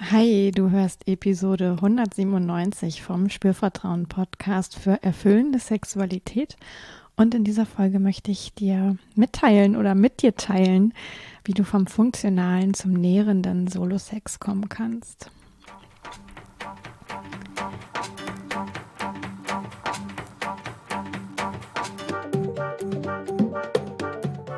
Hi, du hörst Episode 197 vom Spürvertrauen Podcast für erfüllende Sexualität. Und in dieser Folge möchte ich dir mitteilen oder mit dir teilen, wie du vom funktionalen zum nährenden Solo-Sex kommen kannst.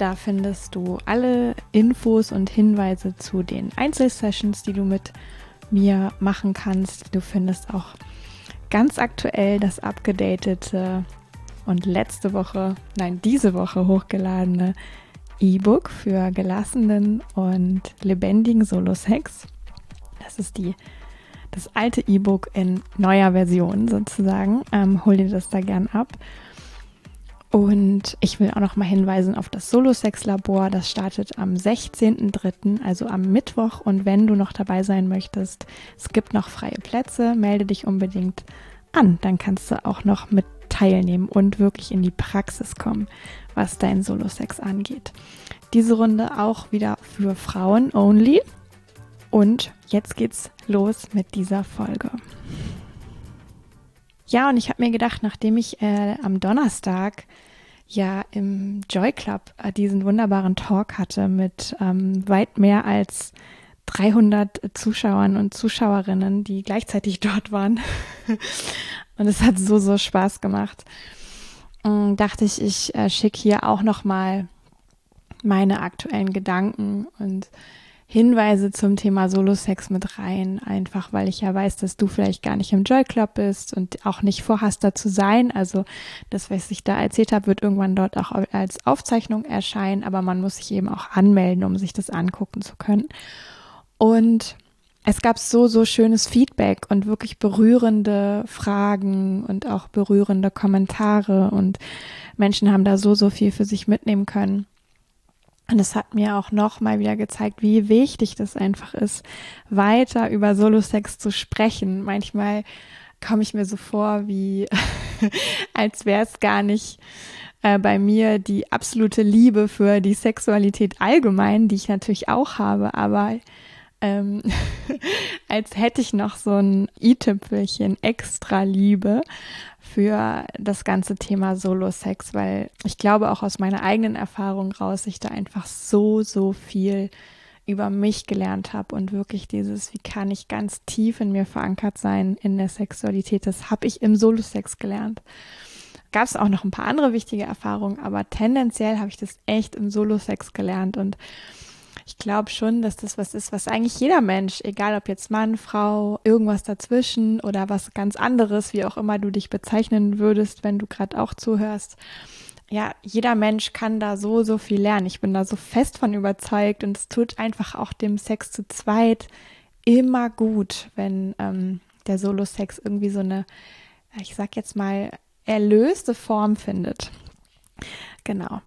Da findest du alle Infos und Hinweise zu den Einzelsessions, die du mit mir machen kannst. Du findest auch ganz aktuell das abgedatete und letzte Woche, nein, diese Woche hochgeladene E-Book für gelassenen und lebendigen Solo-Sex. Das ist die, das alte E-Book in neuer Version sozusagen. Ähm, hol dir das da gern ab. Und ich will auch noch mal hinweisen auf das Solo-Sex-Labor. Das startet am 16.03., also am Mittwoch. Und wenn du noch dabei sein möchtest, es gibt noch freie Plätze, melde dich unbedingt an. Dann kannst du auch noch mit teilnehmen und wirklich in die Praxis kommen, was dein Solo-Sex angeht. Diese Runde auch wieder für Frauen only. Und jetzt geht's los mit dieser Folge. Ja, und ich habe mir gedacht, nachdem ich äh, am Donnerstag ja im Joy Club äh, diesen wunderbaren Talk hatte mit ähm, weit mehr als 300 Zuschauern und Zuschauerinnen, die gleichzeitig dort waren. und es hat so, so Spaß gemacht. Und dachte ich, ich äh, schicke hier auch noch mal meine aktuellen Gedanken und Hinweise zum Thema Solo-Sex mit rein, einfach weil ich ja weiß, dass du vielleicht gar nicht im Joy Club bist und auch nicht vorhast, da zu sein. Also das, was ich da erzählt habe, wird irgendwann dort auch als Aufzeichnung erscheinen, aber man muss sich eben auch anmelden, um sich das angucken zu können. Und es gab so, so schönes Feedback und wirklich berührende Fragen und auch berührende Kommentare und Menschen haben da so, so viel für sich mitnehmen können. Und es hat mir auch noch mal wieder gezeigt, wie wichtig das einfach ist, weiter über Solo-Sex zu sprechen. Manchmal komme ich mir so vor, wie als wäre es gar nicht äh, bei mir die absolute Liebe für die Sexualität allgemein, die ich natürlich auch habe, aber ähm, als hätte ich noch so ein i-Tüpfelchen extra Liebe für das ganze Thema Solo-Sex, weil ich glaube auch aus meiner eigenen Erfahrung raus, ich da einfach so, so viel über mich gelernt habe und wirklich dieses, wie kann ich ganz tief in mir verankert sein in der Sexualität, das habe ich im Solo-Sex gelernt. Gab es auch noch ein paar andere wichtige Erfahrungen, aber tendenziell habe ich das echt im Solo-Sex gelernt und ich glaube schon, dass das was ist, was eigentlich jeder Mensch, egal ob jetzt Mann, Frau, irgendwas dazwischen oder was ganz anderes, wie auch immer du dich bezeichnen würdest, wenn du gerade auch zuhörst. Ja, jeder Mensch kann da so, so viel lernen. Ich bin da so fest von überzeugt und es tut einfach auch dem Sex zu zweit immer gut, wenn ähm, der Solo-Sex irgendwie so eine, ich sag jetzt mal, erlöste Form findet. Genau.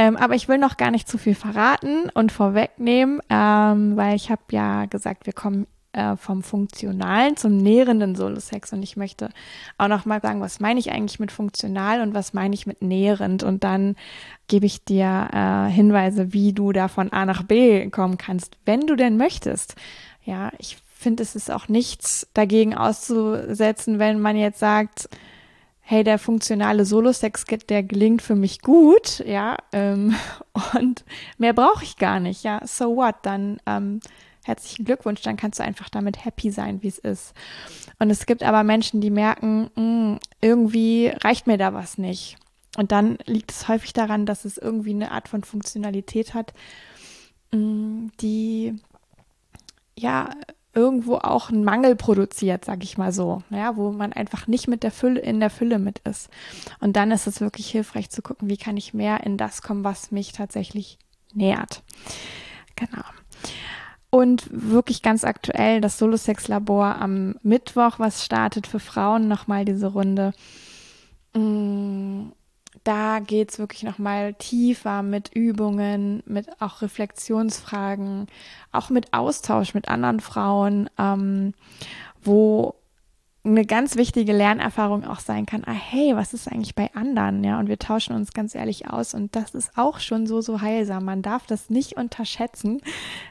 Ähm, aber ich will noch gar nicht zu viel verraten und vorwegnehmen, ähm, weil ich habe ja gesagt, wir kommen äh, vom funktionalen zum nährenden Solo-Sex und ich möchte auch noch mal sagen, was meine ich eigentlich mit funktional und was meine ich mit nährend und dann gebe ich dir äh, Hinweise, wie du da von A nach B kommen kannst, wenn du denn möchtest. Ja, ich finde, es ist auch nichts dagegen auszusetzen, wenn man jetzt sagt, hey, der funktionale Solo-Sex, der gelingt für mich gut, ja, ähm, und mehr brauche ich gar nicht, ja, so what, dann ähm, herzlichen Glückwunsch, dann kannst du einfach damit happy sein, wie es ist. Und es gibt aber Menschen, die merken, mh, hm, irgendwie reicht mir da was nicht. Und dann liegt es häufig daran, dass es irgendwie eine Art von Funktionalität hat, mh, hm, die ja irgendwo auch einen Mangel produziert, sag ich mal so, ja, wo man einfach nicht mit der Fülle in der Fülle mit ist. Und dann ist es wirklich hilfreich zu gucken, wie kann ich mehr in das kommen, was mich tatsächlich nährt. Genau. Und wirklich ganz aktuell das Solo-Sex-Labor am Mittwoch, was startet für Frauen nochmal diese Runde. Mm, da geht es wirklich nochmal tiefer mit Übungen, mit auch Reflexionsfragen, auch mit Austausch mit anderen Frauen, ähm, wo eine ganz wichtige Lernerfahrung auch sein kann, ah hey, was ist eigentlich bei anderen, ja, und wir tauschen uns ganz ehrlich aus und das ist auch schon so, so heilsam, man darf das nicht unterschätzen,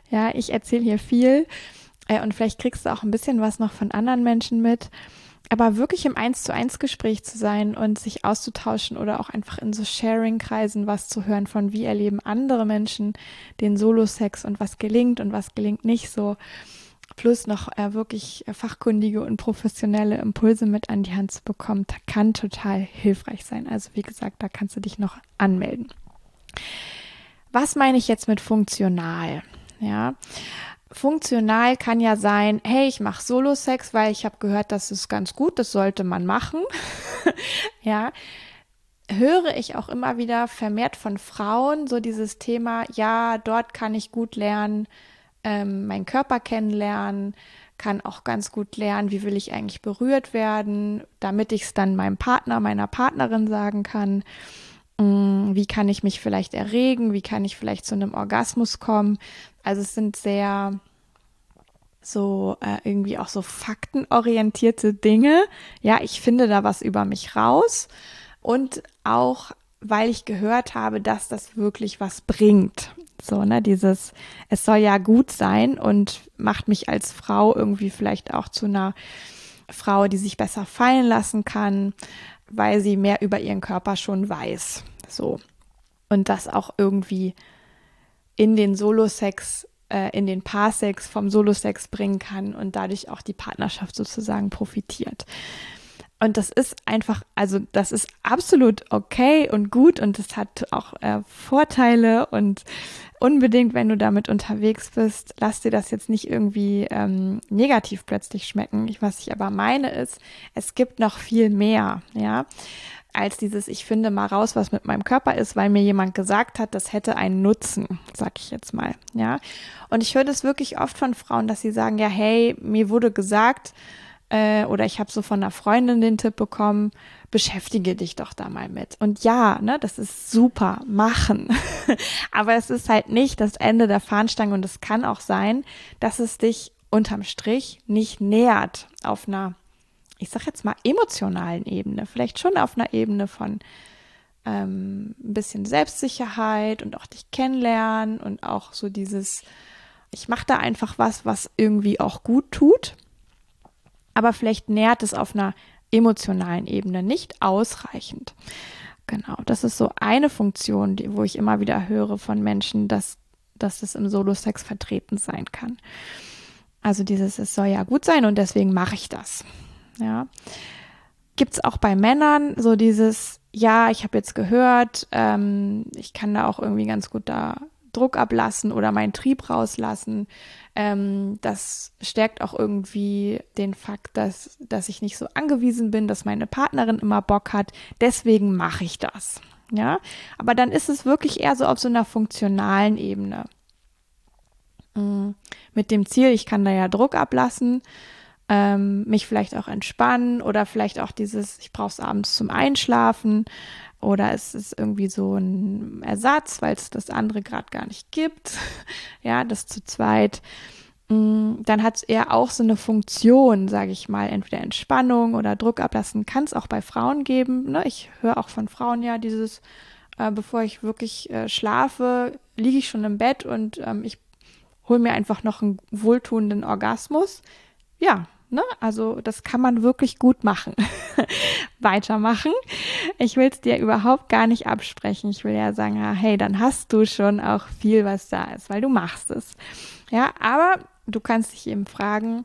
ja, ich erzähle hier viel äh, und vielleicht kriegst du auch ein bisschen was noch von anderen Menschen mit, aber wirklich im Eins zu eins Gespräch zu sein und sich auszutauschen oder auch einfach in so Sharing-Kreisen was zu hören von wie erleben andere Menschen den Solo-Sex und was gelingt und was gelingt nicht so, plus noch äh, wirklich fachkundige und professionelle Impulse mit an die Hand zu bekommen, kann total hilfreich sein. Also wie gesagt, da kannst du dich noch anmelden. Was meine ich jetzt mit funktional? Ja, funktional kann ja sein, hey, ich mache Solo-Sex, weil ich habe gehört, das ist ganz gut, das sollte man machen. ja, höre ich auch immer wieder vermehrt von Frauen so dieses Thema, ja, dort kann ich gut lernen, ähm, meinen Körper kennenlernen, kann auch ganz gut lernen, wie will ich eigentlich berührt werden, damit ich es dann meinem Partner, meiner Partnerin sagen kann. Mm, wie kann ich mich vielleicht erregen? Wie kann ich vielleicht zu einem Orgasmus kommen? Also es sind sehr so äh, irgendwie auch so faktenorientierte Dinge. Ja, ich finde da was über mich raus und auch weil ich gehört habe, dass das wirklich was bringt. So, ne, dieses, es soll ja gut sein und macht mich als Frau irgendwie vielleicht auch zu einer Frau, die sich besser fallen lassen kann, weil sie mehr über ihren Körper schon weiß. So. Und das auch irgendwie in den Solo-Sex, äh, in den Paarsex vom Solo-Sex bringen kann und dadurch auch die Partnerschaft sozusagen profitiert. Und das ist einfach, also das ist absolut okay und gut und es hat auch äh, Vorteile und unbedingt, wenn du damit unterwegs bist, lass dir das jetzt nicht irgendwie ähm, negativ plötzlich schmecken. Ich, was ich aber meine ist, es gibt noch viel mehr, ja, als dieses, ich finde mal raus, was mit meinem Körper ist, weil mir jemand gesagt hat, das hätte einen Nutzen, sag ich jetzt mal, ja. Und ich höre das wirklich oft von Frauen, dass sie sagen, ja, hey, mir wurde gesagt, äh, oder ich habe so von einer Freundin den Tipp bekommen, beschäftige dich doch da mal mit. Und ja, ne, das ist super, machen. Aber es ist halt nicht das Ende der Fahnenstange und es kann auch sein, dass es dich unterm Strich nicht nähert auf einer, ich sag jetzt mal, emotionalen Ebene. Vielleicht schon auf einer Ebene von ähm, ein bisschen Selbstsicherheit und auch dich kennenlernen und auch so dieses, ich mache da einfach was, was irgendwie auch gut tut aber vielleicht nährt es auf einer emotionalen Ebene nicht ausreichend. Genau, das ist so eine Funktion, die, wo ich immer wieder höre von Menschen, dass, dass es im Solo-Sex vertreten sein kann. Also dieses, es soll ja gut sein und deswegen mache ich das. Ja. Gibt es auch bei Männern so dieses, ja, ich habe jetzt gehört, ähm, ich kann da auch irgendwie ganz gut da Druck ablassen oder meinen Trieb rauslassen. Ähm, das stärkt auch irgendwie den Fakt, dass, dass ich nicht so angewiesen bin, dass meine Partnerin immer Bock hat. Deswegen mache ich das. Ja, aber dann ist es wirklich eher so auf so einer funktionalen Ebene. Mhm. Mit dem Ziel, ich kann da ja Druck ablassen, ähm, mich vielleicht auch entspannen oder vielleicht auch dieses, ich brauche es abends zum Einschlafen. Oder es ist irgendwie so ein Ersatz, weil es das andere gerade gar nicht gibt. ja, das zu zweit. Mm, dann hat es eher auch so eine Funktion, sage ich mal, entweder Entspannung oder Druck ablassen. Kann es auch bei Frauen geben. Ne? Ich höre auch von Frauen ja dieses, äh, bevor ich wirklich äh, schlafe, liege ich schon im Bett und ähm, ich hole mir einfach noch einen wohltuenden Orgasmus. Ja, Ne? Also das kann man wirklich gut machen. Weitermachen. Ich will es dir überhaupt gar nicht absprechen. Ich will ja sagen, ah, hey, dann hast du schon auch viel, was da ist, weil du machst es. Ja, aber du kannst dich eben fragen,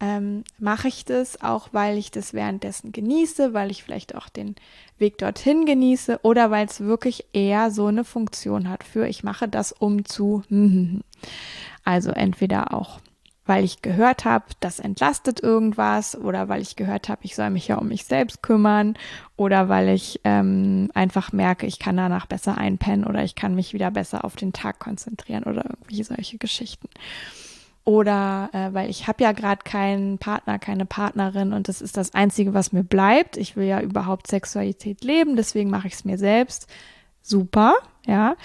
ähm, mache ich das auch, weil ich das währenddessen genieße, weil ich vielleicht auch den Weg dorthin genieße oder weil es wirklich eher so eine Funktion hat für ich mache das um zu. Also entweder auch weil ich gehört habe, das entlastet irgendwas oder weil ich gehört habe, ich soll mich ja um mich selbst kümmern oder weil ich ähm, einfach merke, ich kann danach besser einpennen oder ich kann mich wieder besser auf den Tag konzentrieren oder irgendwie solche Geschichten. oder äh, weil ich habe ja gerade keinen Partner, keine Partnerin und das ist das Einzige, was mir bleibt. Ich will ja überhaupt Sexualität leben, deswegen mache ich es mir selbst. Super, ja.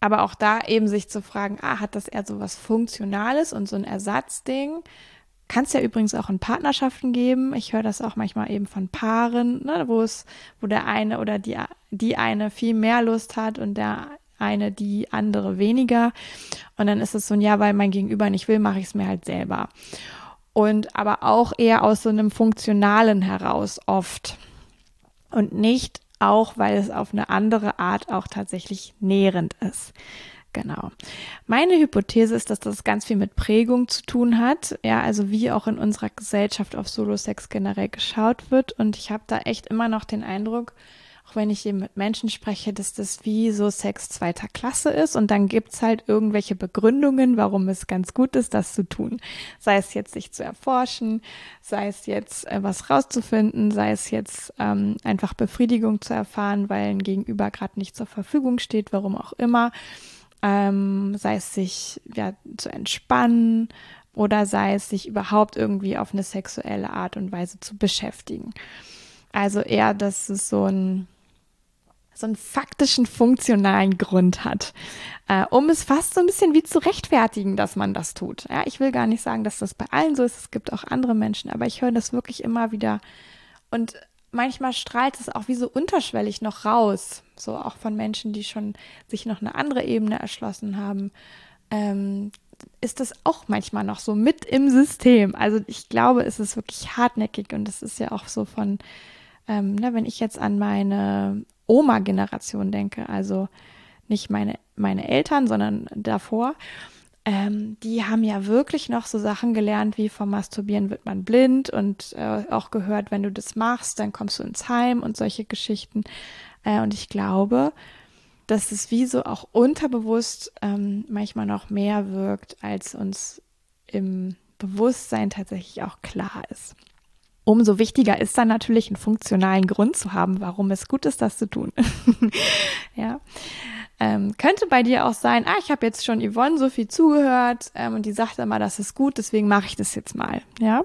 Aber auch da eben sich zu fragen, ah, hat das eher so was Funktionales und so ein Ersatzding? Kann es ja übrigens auch in Partnerschaften geben. Ich höre das auch manchmal eben von Paaren, ne, wo es, wo der eine oder die, die eine viel mehr Lust hat und der eine die andere weniger. Und dann ist es so ein Ja, weil mein Gegenüber nicht will, mache ich es mir halt selber. Und aber auch eher aus so einem Funktionalen heraus oft. Und nicht auch, weil es auf eine andere Art auch tatsächlich nährend ist. Genau. Meine Hypothese ist, dass das ganz viel mit Prägung zu tun hat. Ja, also wie auch in unserer Gesellschaft auf Solo-Sex generell geschaut wird. Und ich habe da echt immer noch den Eindruck, auch wenn ich eben mit Menschen spreche, dass das wie so Sex zweiter Klasse ist und dann gibt's halt irgendwelche Begründungen, warum es ganz gut ist, das zu tun. Sei es jetzt sich zu erforschen, sei es jetzt äh, was rauszufinden, sei es jetzt ähm, einfach Befriedigung zu erfahren, weil ein Gegenüber gerade nicht zur Verfügung steht, warum auch immer. Ähm, sei es sich ja zu entspannen oder sei es sich überhaupt irgendwie auf eine sexuelle Art und Weise zu beschäftigen. Also eher, dass es so ein so einen faktischen, funktionalen Grund hat, äh, um es fast so ein bisschen wie zu rechtfertigen, dass man das tut. Ja, ich will gar nicht sagen, dass das bei allen so ist. Es gibt auch andere Menschen, aber ich höre das wirklich immer wieder. Und manchmal strahlt es auch wie so unterschwellig noch raus, so auch von Menschen, die schon sich noch eine andere Ebene erschlossen haben. Ähm, ist das auch manchmal noch so mit im System. Also ich glaube, es ist wirklich hartnäckig und es ist ja auch so von, ähm, ne, wenn ich jetzt an meine Oma-Generation denke, also nicht meine, meine Eltern, sondern davor, ähm, die haben ja wirklich noch so Sachen gelernt, wie vom Masturbieren wird man blind und äh, auch gehört, wenn du das machst, dann kommst du ins Heim und solche Geschichten. Äh, und ich glaube, dass es wie so auch unterbewusst ähm, manchmal noch mehr wirkt, als uns im Bewusstsein tatsächlich auch klar ist. Umso wichtiger ist dann natürlich einen funktionalen Grund zu haben, warum es gut ist, das zu tun. ja. Ähm, könnte bei dir auch sein, ah, ich habe jetzt schon Yvonne so viel zugehört ähm, und die sagt immer, das ist gut, deswegen mache ich das jetzt mal. Ja.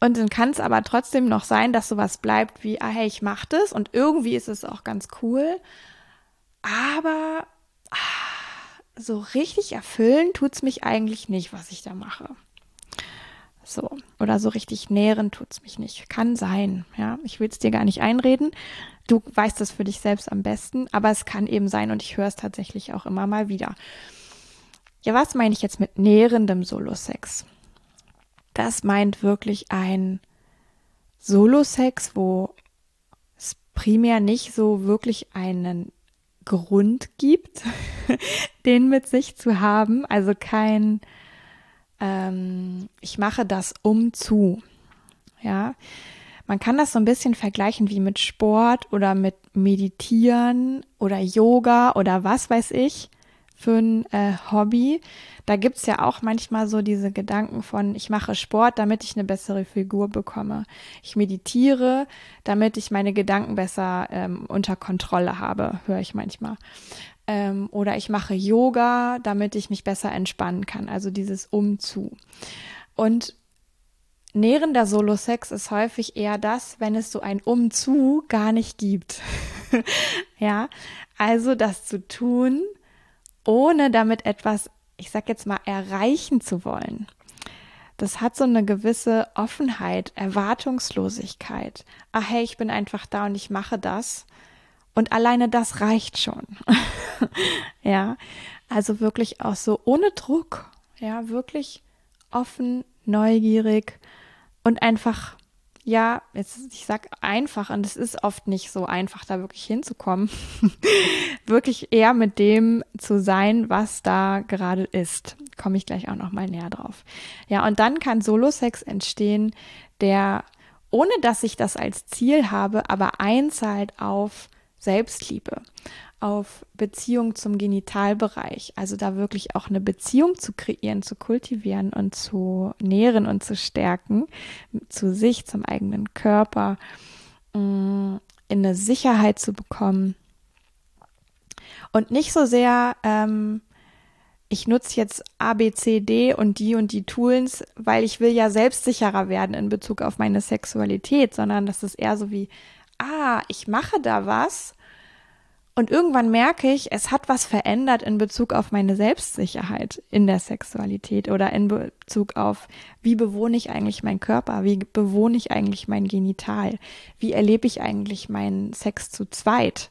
Und dann kann es aber trotzdem noch sein, dass sowas bleibt wie, ah, hey, ich mache das und irgendwie ist es auch ganz cool. Aber ah, so richtig erfüllen tut's mich eigentlich nicht, was ich da mache. So. Oder so richtig nähren tut's mich nicht. Kann sein. Ja. Ich will es dir gar nicht einreden. Du weißt es für dich selbst am besten, aber es kann eben sein und ich höre es tatsächlich auch immer mal wieder. Ja, was meine ich jetzt mit nährendem Solo-Sex? Das meint wirklich ein Solo-Sex, wo es primär nicht so wirklich einen Grund gibt, den mit sich zu haben. Also kein ähm, ich mache das um zu. Ja, man kann das so ein bisschen vergleichen wie mit Sport oder mit Meditieren oder Yoga oder was weiß ich für ein äh, Hobby. Da gibt's ja auch manchmal so diese Gedanken von, ich mache Sport, damit ich eine bessere Figur bekomme. Ich meditiere, damit ich meine Gedanken besser ähm, unter Kontrolle habe, höre ich manchmal. Ähm, oder ich mache Yoga, damit ich mich besser entspannen kann. Also dieses Umzu. Und nährender Solo-Sex ist häufig eher das, wenn es so ein Umzu gar nicht gibt. ja, also das zu tun, ohne damit etwas, ich sag jetzt mal, erreichen zu wollen. Das hat so eine gewisse Offenheit, Erwartungslosigkeit. Ach hey, ich bin einfach da und ich mache das. Und alleine das reicht schon. ja, also wirklich auch so ohne Druck. Ja, wirklich offen, neugierig und einfach, ja, jetzt, ich sag einfach, und es ist oft nicht so einfach, da wirklich hinzukommen. wirklich eher mit dem zu sein, was da gerade ist. Komme ich gleich auch nochmal näher drauf. Ja, und dann kann Solo-Sex entstehen, der, ohne dass ich das als Ziel habe, aber einzahlt auf Selbstliebe, auf Beziehung zum Genitalbereich, also da wirklich auch eine Beziehung zu kreieren, zu kultivieren und zu nähren und zu stärken, zu sich, zum eigenen Körper, mm, in eine Sicherheit zu bekommen. Und nicht so sehr ähm, ich nutze jetzt A, B, C, D und die und die Tools, weil ich will ja selbstsicherer werden in Bezug auf meine Sexualität, sondern das ist eher so wie, ah, ich mache da was und irgendwann merke ich, es hat was verändert in Bezug auf meine Selbstsicherheit in der Sexualität oder in Bezug auf, wie bewohne ich eigentlich meinen Körper, wie bewohne ich eigentlich mein Genital, wie erlebe ich eigentlich meinen Sex zu zweit.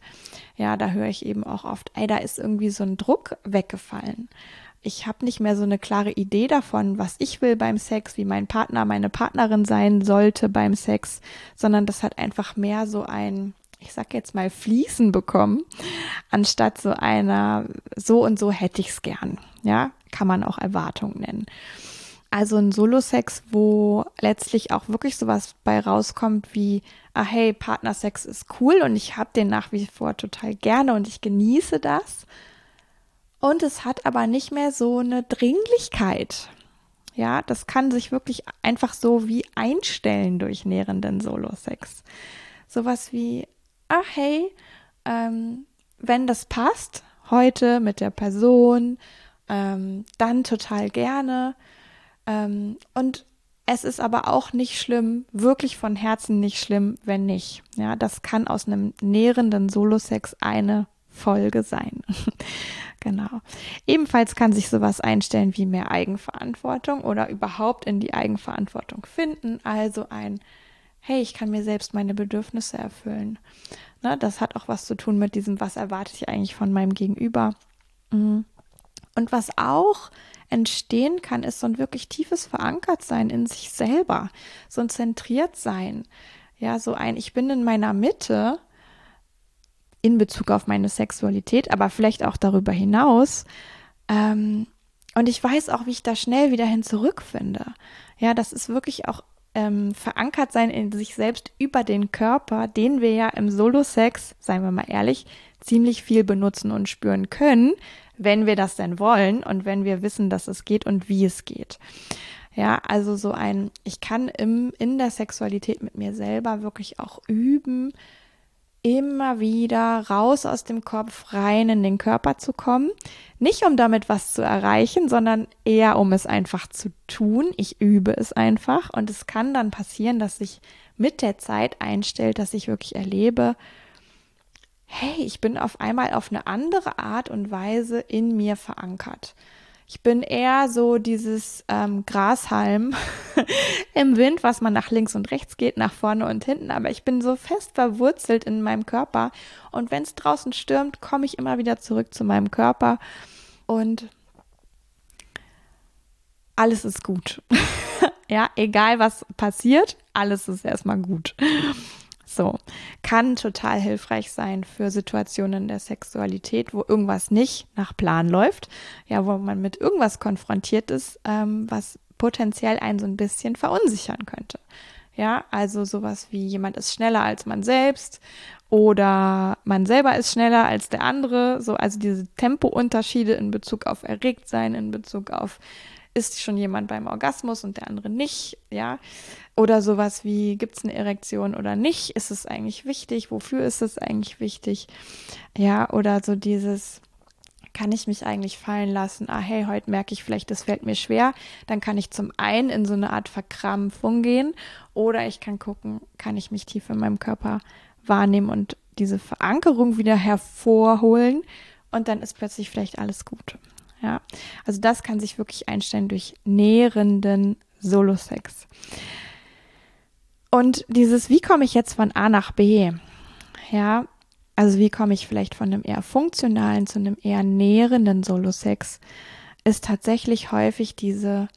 Ja, da höre ich eben auch oft, ey, da ist irgendwie so ein Druck weggefallen. Ich habe nicht mehr so eine klare Idee davon, was ich will beim Sex, wie mein Partner, meine Partnerin sein sollte beim Sex, sondern das hat einfach mehr so ein ich sag jetzt mal, Fließen bekommen, anstatt so einer, so und so hätte ich es gern. Ja, kann man auch Erwartung nennen. Also ein Solo-Sex, wo letztlich auch wirklich sowas bei rauskommt wie, ah hey, Partnersex ist cool und ich habe den nach wie vor total gerne und ich genieße das. Und es hat aber nicht mehr so eine Dringlichkeit. Ja, das kann sich wirklich einfach so wie einstellen durch nährenden Solo-Sex. Sowas wie, ah hey, ähm, wenn das passt, heute mit der Person, ähm, dann total gerne. Ähm, und es ist aber auch nicht schlimm, wirklich von Herzen nicht schlimm, wenn nicht. Ja, das kann aus einem nährenden Solo-Sex eine Folge sein. genau. Ebenfalls kann sich sowas einstellen wie mehr Eigenverantwortung oder überhaupt in die Eigenverantwortung finden. Also ein hey, ich kann mir selbst meine Bedürfnisse erfüllen. Ne, das hat auch was zu tun mit diesem, was erwarte ich eigentlich von meinem Gegenüber. Mhm. Und was auch entstehen kann, ist so ein wirklich tiefes Verankertsein in sich selber, so ein zentriert sein. Ja, so ein, ich bin in meiner Mitte in Bezug auf meine Sexualität, aber vielleicht auch darüber hinaus. Ähm, und ich weiß auch, wie ich da schnell wieder hin zurückfinde. Ja, das ist wirklich auch ähm, verankert sein in sich selbst über den Körper, den wir ja im Solo-Sex, seien wir mal ehrlich, ziemlich viel benutzen und spüren können, wenn wir das denn wollen und wenn wir wissen, dass es geht und wie es geht. Ja, also so ein, ich kann im, in der Sexualität mit mir selber wirklich auch üben, immer wieder raus aus dem Kopf rein in den Körper zu kommen. Nicht um damit was zu erreichen, sondern eher um es einfach zu tun. Ich übe es einfach und es kann dann passieren, dass sich mit der Zeit einstellt, dass ich wirklich erlebe, hey, ich bin auf einmal auf eine andere Art und Weise in mir verankert. Ich bin eher so dieses ähm, Grashalm im Wind, was man nach links und rechts geht, nach vorne und hinten. Aber ich bin so fest verwurzelt in meinem Körper. Und wenn es draußen stürmt, komme ich immer wieder zurück zu meinem Körper. Und alles ist gut. ja, egal was passiert, alles ist erstmal gut. So, kann total hilfreich sein für Situationen der Sexualität, wo irgendwas nicht nach Plan läuft, ja, wo man mit irgendwas konfrontiert ist, ähm, was potenziell einen so ein bisschen verunsichern könnte. Ja, also sowas wie jemand ist schneller als man selbst oder man selber ist schneller als der andere. So, also diese Tempounterschiede in Bezug auf Erregtsein, in Bezug auf ist schon jemand beim Orgasmus und der andere nicht, ja. Oder sowas wie, gibt es eine Erektion oder nicht? Ist es eigentlich wichtig? Wofür ist es eigentlich wichtig? Ja, oder so dieses, kann ich mich eigentlich fallen lassen? Ah, hey, heute merke ich vielleicht, das fällt mir schwer. Dann kann ich zum einen in so eine Art Verkrampfung gehen oder ich kann gucken, kann ich mich tief in meinem Körper wahrnehmen und diese Verankerung wieder hervorholen und dann ist plötzlich vielleicht alles gut. Ja, also das kann sich wirklich einstellen durch nährenden Solo-Sex. Und dieses, wie komme ich jetzt von A nach B? Ja, also wie komme ich vielleicht von einem eher funktionalen zu einem eher nährenden Solo-Sex, ist tatsächlich häufig diese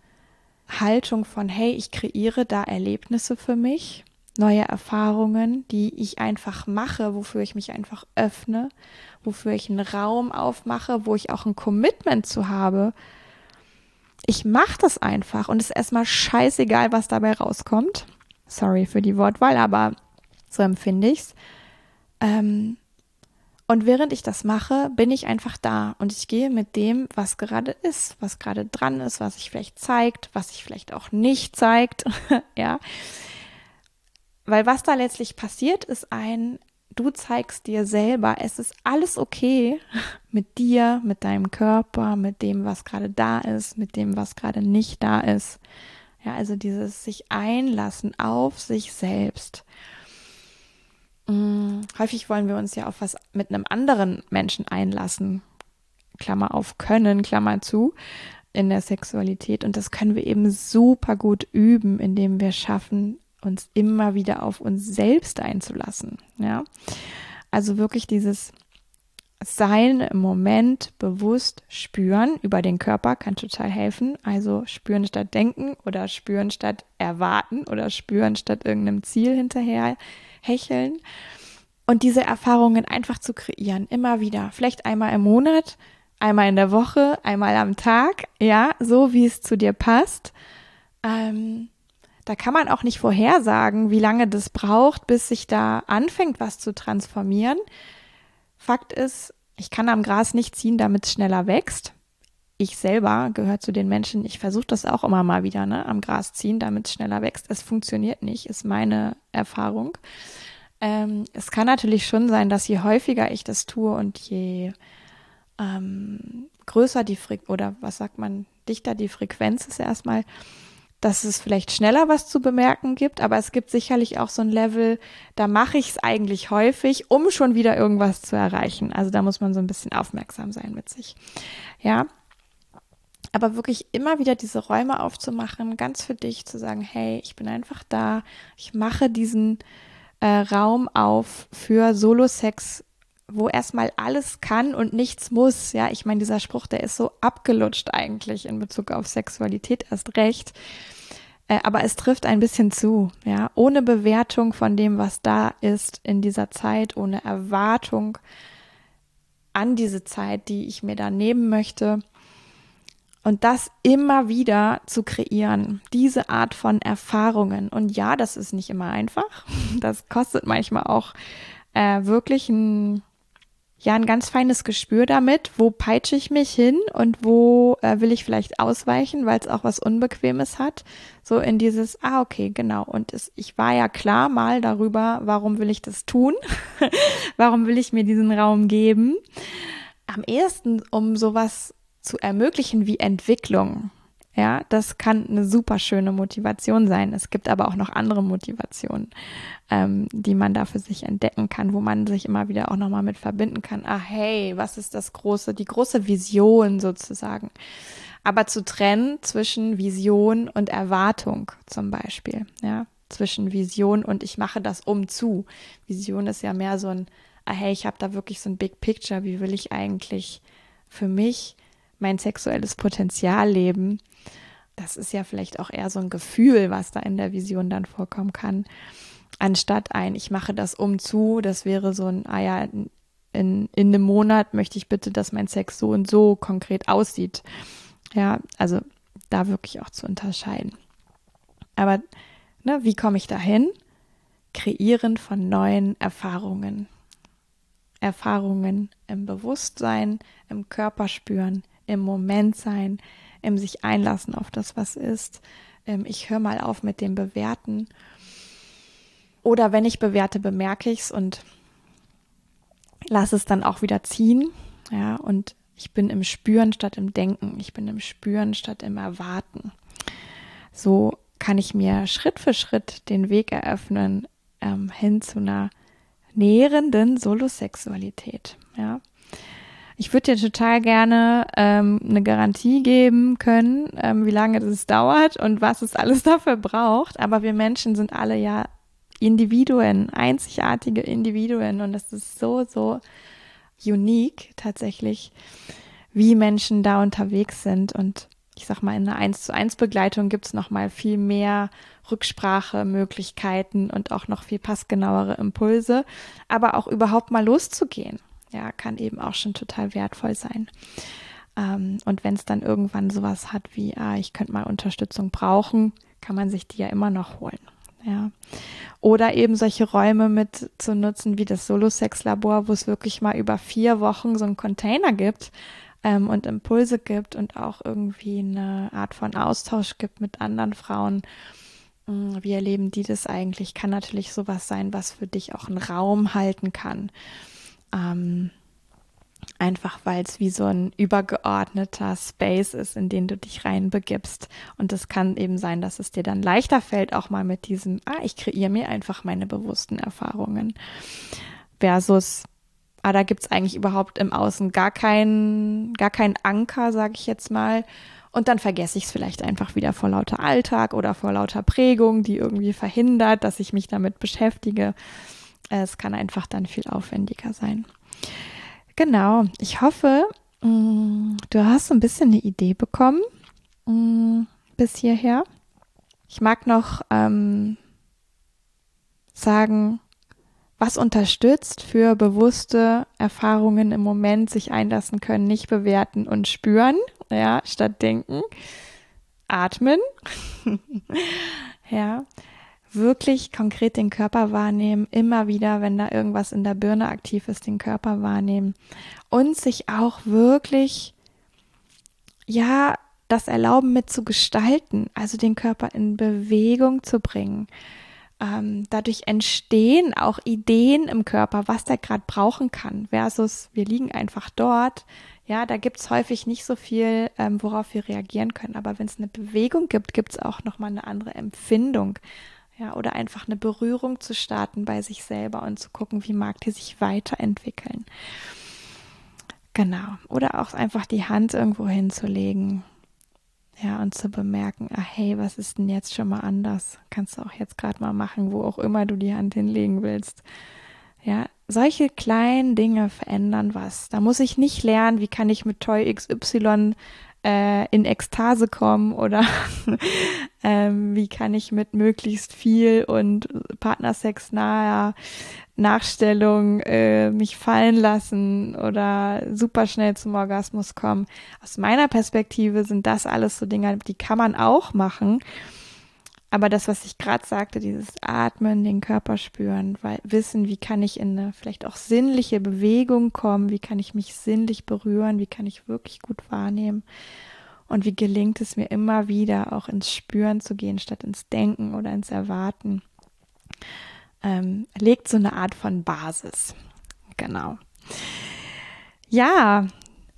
Haltung von, hey, ich kreiere da Erlebnisse für mich, neue Erfahrungen, die ich einfach mache, wofür ich mich einfach öffne, wofür ich einen Raum aufmache, wo ich auch ein Commitment zu habe. Ich mache das einfach und es ist erstmal scheißegal, was dabei rauskommt. Sorry für die Wortwahl, aber so empfinde ich's. Ähm, und während ich das mache, bin ich einfach da und ich gehe mit dem, was gerade ist, was gerade dran ist, was sich vielleicht zeigt, was sich vielleicht auch nicht zeigt, ja. Weil was da letztlich passiert, ist ein du zeigst dir selber, es ist alles okay mit dir, mit deinem Körper, mit dem, was gerade da ist, mit dem, was gerade nicht da ist. Ja, also dieses sich einlassen auf sich selbst. Hm, häufig wollen wir uns ja auf was mit einem anderen Menschen einlassen. Klammer auf können, Klammer zu, in der Sexualität. Und das können wir eben super gut üben, indem wir schaffen, uns immer wieder auf uns selbst einzulassen. Ja, also wirklich dieses Sein im Moment bewusst spüren über den Körper kann total helfen. Also spüren statt denken oder spüren statt erwarten oder spüren statt irgendeinem Ziel hinterher hecheln. Und diese Erfahrungen einfach zu kreieren, immer wieder, vielleicht einmal im Monat, einmal in der Woche, einmal am Tag, ja, so wie es zu dir passt. Ähm, da kann man auch nicht vorhersagen, wie lange das braucht, bis sich da anfängt, was zu transformieren. Fakt ist, ich kann am Gras nicht ziehen, damit es schneller wächst. Ich selber gehöre zu den Menschen, ich versuche das auch immer mal wieder, ne, am Gras ziehen, damit es schneller wächst. Es funktioniert nicht, ist meine Erfahrung. Ähm, es kann natürlich schon sein, dass je häufiger ich das tue und je ähm, größer die Frequenz, oder was sagt man, dichter die Frequenz ist erstmal, dass es vielleicht schneller was zu bemerken gibt, aber es gibt sicherlich auch so ein Level, da mache ich es eigentlich häufig, um schon wieder irgendwas zu erreichen. Also da muss man so ein bisschen aufmerksam sein mit sich. Ja. Aber wirklich immer wieder diese Räume aufzumachen, ganz für dich zu sagen, hey, ich bin einfach da, ich mache diesen äh, Raum auf für Solo-Sex wo erstmal alles kann und nichts muss. Ja, ich meine, dieser Spruch, der ist so abgelutscht eigentlich in Bezug auf Sexualität erst recht. Äh, aber es trifft ein bisschen zu, ja, ohne Bewertung von dem, was da ist in dieser Zeit, ohne Erwartung an diese Zeit, die ich mir da nehmen möchte. Und das immer wieder zu kreieren, diese Art von Erfahrungen. Und ja, das ist nicht immer einfach. Das kostet manchmal auch äh, wirklich ein ja ein ganz feines Gespür damit, wo peitsche ich mich hin und wo äh, will ich vielleicht ausweichen, weil es auch was Unbequemes hat. So in dieses, ah, okay, genau. Und es, ich war ja klar mal darüber, warum will ich das tun? warum will ich mir diesen Raum geben? Am ehesten, um sowas zu ermöglichen wie Entwicklung. Ja, das kann eine super schöne Motivation sein. Es gibt aber auch noch andere Motivationen, ähm, die man da für sich entdecken kann, wo man sich immer wieder auch nochmal mit verbinden kann. Ah, hey, was ist das große, die große Vision sozusagen? Aber zu trennen zwischen Vision und Erwartung zum Beispiel, ja, zwischen Vision und ich mache das um zu. Vision ist ja mehr so ein, ah, hey, ich habe da wirklich so ein Big Picture. Wie will ich eigentlich für mich mein sexuelles Potenzial leben? das ist ja vielleicht auch eher so ein Gefühl, was da in der Vision dann vorkommen kann, anstatt ein, ich mache das um zu, das wäre so ein, ah ja, in, in einem Monat möchte ich bitte, dass mein Sex so und so konkret aussieht. Ja, also da wirklich auch zu unterscheiden. Aber ne, wie komme ich dahin? Kreieren von neuen Erfahrungen. Erfahrungen im Bewusstsein, im Körper spüren, im Moment sein, ähm, sich einlassen auf das, was ist. Ähm, ich höre mal auf mit dem Bewerten. Oder wenn ich bewerte, bemerke ich es und lasse es dann auch wieder ziehen. Ja, und ich bin im Spüren statt im Denken. Ich bin im Spüren statt im Erwarten. So kann ich mir Schritt für Schritt den Weg eröffnen ähm, hin zu einer nährenden Solosexualität. Ja. Ich würde dir total gerne ähm, eine Garantie geben können, ähm, wie lange das dauert und was es alles dafür braucht. Aber wir Menschen sind alle ja Individuen, einzigartige Individuen und das ist so, so unique tatsächlich, wie Menschen da unterwegs sind. Und ich sag mal, in einer 1 zu 1 Begleitung gibt es nochmal viel mehr Rücksprachemöglichkeiten und auch noch viel passgenauere Impulse, aber auch überhaupt mal loszugehen ja, kann eben auch schon total wertvoll sein. Ähm, und wenn es dann irgendwann sowas hat wie, ah, ich könnte mal Unterstützung brauchen, kann man sich die ja immer noch holen. Ja. Oder eben solche Räume mit zu nutzen wie das Solo-Sex-Labor, wo es wirklich mal über vier Wochen so einen Container gibt ähm, und Impulse gibt und auch irgendwie eine Art von Austausch gibt mit anderen Frauen Hm, wie erleben die das eigentlich? Kann natürlich sowas sein, was für dich auch einen Raum halten kann. Ähm, einfach weil es wie so ein übergeordneter Space ist, in den du dich reinbegibst. Und es kann eben sein, dass es dir dann leichter fällt, auch mal mit diesem, ah, ich kreiere mir einfach meine bewussten Erfahrungen. Versus, ah, da gibt es eigentlich überhaupt im Außen gar keinen, gar keinen Anker, sage ich jetzt mal. Und dann vergesse ich es vielleicht einfach wieder vor lauter Alltag oder vor lauter Prägung, die irgendwie verhindert, dass ich mich damit beschäftige. Es kann einfach dann viel aufwendiger sein. Genau, ich hoffe, mm, du hast so ein bisschen eine Idee bekommen mm, bis hierher. Ich mag noch ähm, sagen, was unterstützt für bewusste Erfahrungen im Moment sich einlassen können, nicht bewerten und spüren, ja, statt denken. Atmen, ja, wirklich konkret den Körper wahrnehmen, immer wieder, wenn da irgendwas in der Birne aktiv ist, den Körper wahrnehmen und sich auch wirklich, ja, das erlauben mit zu gestalten, also den Körper in Bewegung zu bringen. Ähm, dadurch entstehen auch Ideen im Körper, was der gerade brauchen kann, versus wir liegen einfach dort. Ja, da gibt es häufig nicht so viel, ähm, worauf wir reagieren können. Aber wenn es eine Bewegung gibt, gibt es auch nochmal eine andere Empfindung. Ja, oder einfach eine Berührung zu starten bei sich selber und zu gucken, wie mag die sich weiterentwickeln. Genau. Oder auch einfach die Hand irgendwo hinzulegen. Ja, und zu bemerken, ah, hey, was ist denn jetzt schon mal anders? Kannst du auch jetzt gerade mal machen, wo auch immer du die Hand hinlegen willst. Ja, solche kleinen Dinge verändern was. Da muss ich nicht lernen, wie kann ich mit Toy XY äh, in Ekstase kommen oder ähm, wie kann ich mit möglichst viel und Partnersex naher Nachstellung äh, mich fallen lassen oder super schnell zum Orgasmus kommen. Aus meiner Perspektive sind das alles so Dinge, die kann man auch machen. Aber das, was ich gerade sagte, dieses Atmen, den Körper spüren, weil wissen, wie kann ich in eine vielleicht auch sinnliche Bewegung kommen, wie kann ich mich sinnlich berühren, wie kann ich wirklich gut wahrnehmen und wie gelingt es mir immer wieder auch ins Spüren zu gehen, statt ins Denken oder ins Erwarten, ähm, legt so eine Art von Basis. Genau. Ja,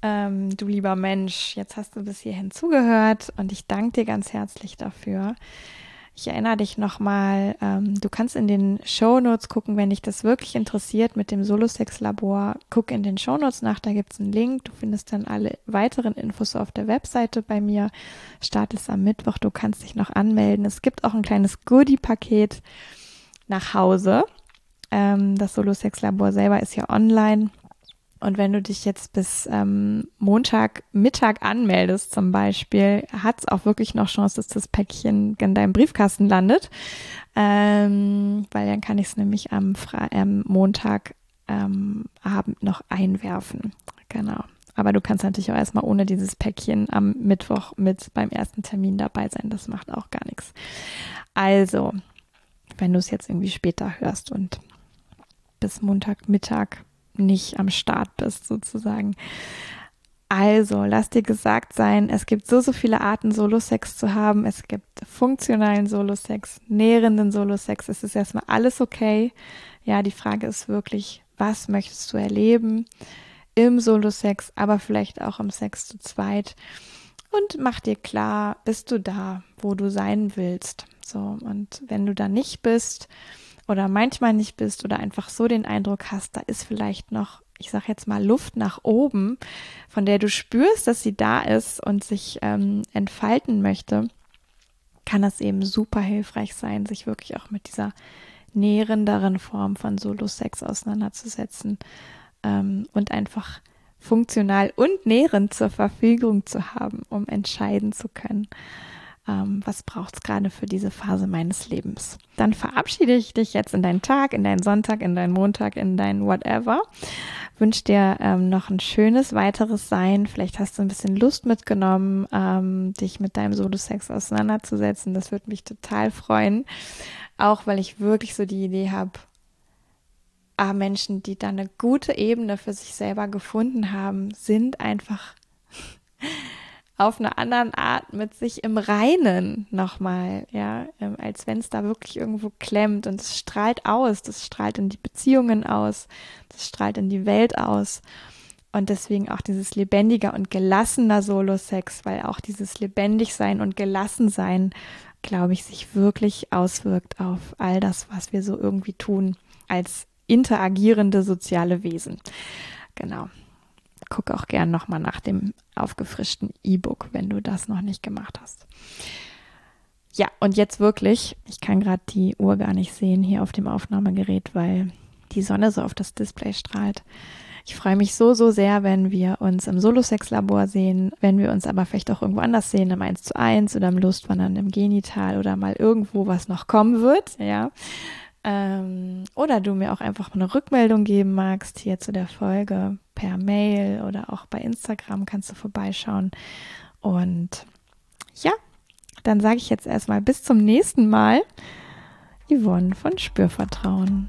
ähm, du lieber Mensch, jetzt hast du bis hierhin zugehört und ich danke dir ganz herzlich dafür. Ich erinnere dich nochmal, ähm, du kannst in den Show Notes gucken, wenn dich das wirklich interessiert mit dem Solosex-Labor. Guck in den Show Notes nach, da gibt es einen Link. Du findest dann alle weiteren Infos auf der Webseite bei mir. Start ist am Mittwoch, du kannst dich noch anmelden. Es gibt auch ein kleines Goodie-Paket nach Hause. Ähm, das Solosex-Labor selber ist ja online. Und wenn du dich jetzt bis ähm, Montagmittag anmeldest zum Beispiel, hat es auch wirklich noch Chance, dass das Päckchen in deinem Briefkasten landet. Ähm, weil dann kann ich es nämlich am Fre ähm, Montagabend noch einwerfen. Genau. Aber du kannst natürlich auch erstmal ohne dieses Päckchen am Mittwoch mit beim ersten Termin dabei sein. Das macht auch gar nichts. Also, wenn du es jetzt irgendwie später hörst und bis Montagmittag nicht am Start bist, sozusagen. Also, lass dir gesagt sein, es gibt so, so viele Arten, Solo-Sex zu haben. Es gibt funktionalen Solo-Sex, nährenden Solo-Sex. Es ist erstmal alles okay. Ja, die Frage ist wirklich, was möchtest du erleben im Solo-Sex, aber vielleicht auch im Sex zu zweit? Und mach dir klar, bist du da, wo du sein willst? So, und wenn du da nicht bist, oder manchmal nicht bist oder einfach so den Eindruck hast, da ist vielleicht noch, ich sag jetzt mal, Luft nach oben, von der du spürst, dass sie da ist und sich ähm, entfalten möchte, kann das eben super hilfreich sein, sich wirklich auch mit dieser nährenderen Form von Solo-Sex auseinanderzusetzen ähm, und einfach funktional und nährend zur Verfügung zu haben, um entscheiden zu können ähm, was braucht es gerade für diese Phase meines Lebens. Dann verabschiede ich dich jetzt in deinen Tag, in deinen Sonntag, in deinen Montag, in dein Whatever. Wünsche dir ähm, noch ein schönes weiteres Sein. Vielleicht hast du ein bisschen Lust mitgenommen, ähm, dich mit deinem Solo-Sex auseinanderzusetzen. Das würde mich total freuen. Auch weil ich wirklich so die Idee habe, ah, Menschen, die da eine gute Ebene für sich selber gefunden haben, sind einfach auf eine anderen Art mit sich im Reinen nochmal, ja, ähm, als wenn es da wirklich irgendwo klemmt und es strahlt aus, das strahlt in die Beziehungen aus, das strahlt in die Welt aus. Und deswegen auch dieses lebendiger und gelassener Solo-Sex, weil auch dieses lebendig sein und gelassen sein, glaube ich, sich wirklich auswirkt auf all das, was wir so irgendwie tun als interagierende soziale Wesen. Genau guck auch gern nochmal nach dem aufgefrischten E-Book, wenn du das noch nicht gemacht hast. Ja, und jetzt wirklich, ich kann gerade die Uhr gar nicht sehen hier auf dem Aufnahmegerät, weil die Sonne so auf das Display strahlt. Ich freue mich so, so sehr, wenn wir uns im Solo-Sex-Labor sehen, wenn wir uns aber vielleicht auch irgendwo anders sehen, im 1 zu 1 oder im Lustwandern im Genital oder mal irgendwo, was noch kommen wird, ja. Ähm, oder du mir auch einfach eine Rückmeldung geben magst hier zu der Folge per Mail oder auch bei Instagram kannst du vorbeischauen. Und ja, dann sage ich jetzt erstmal bis zum nächsten Mal. Yvonne von Spürvertrauen.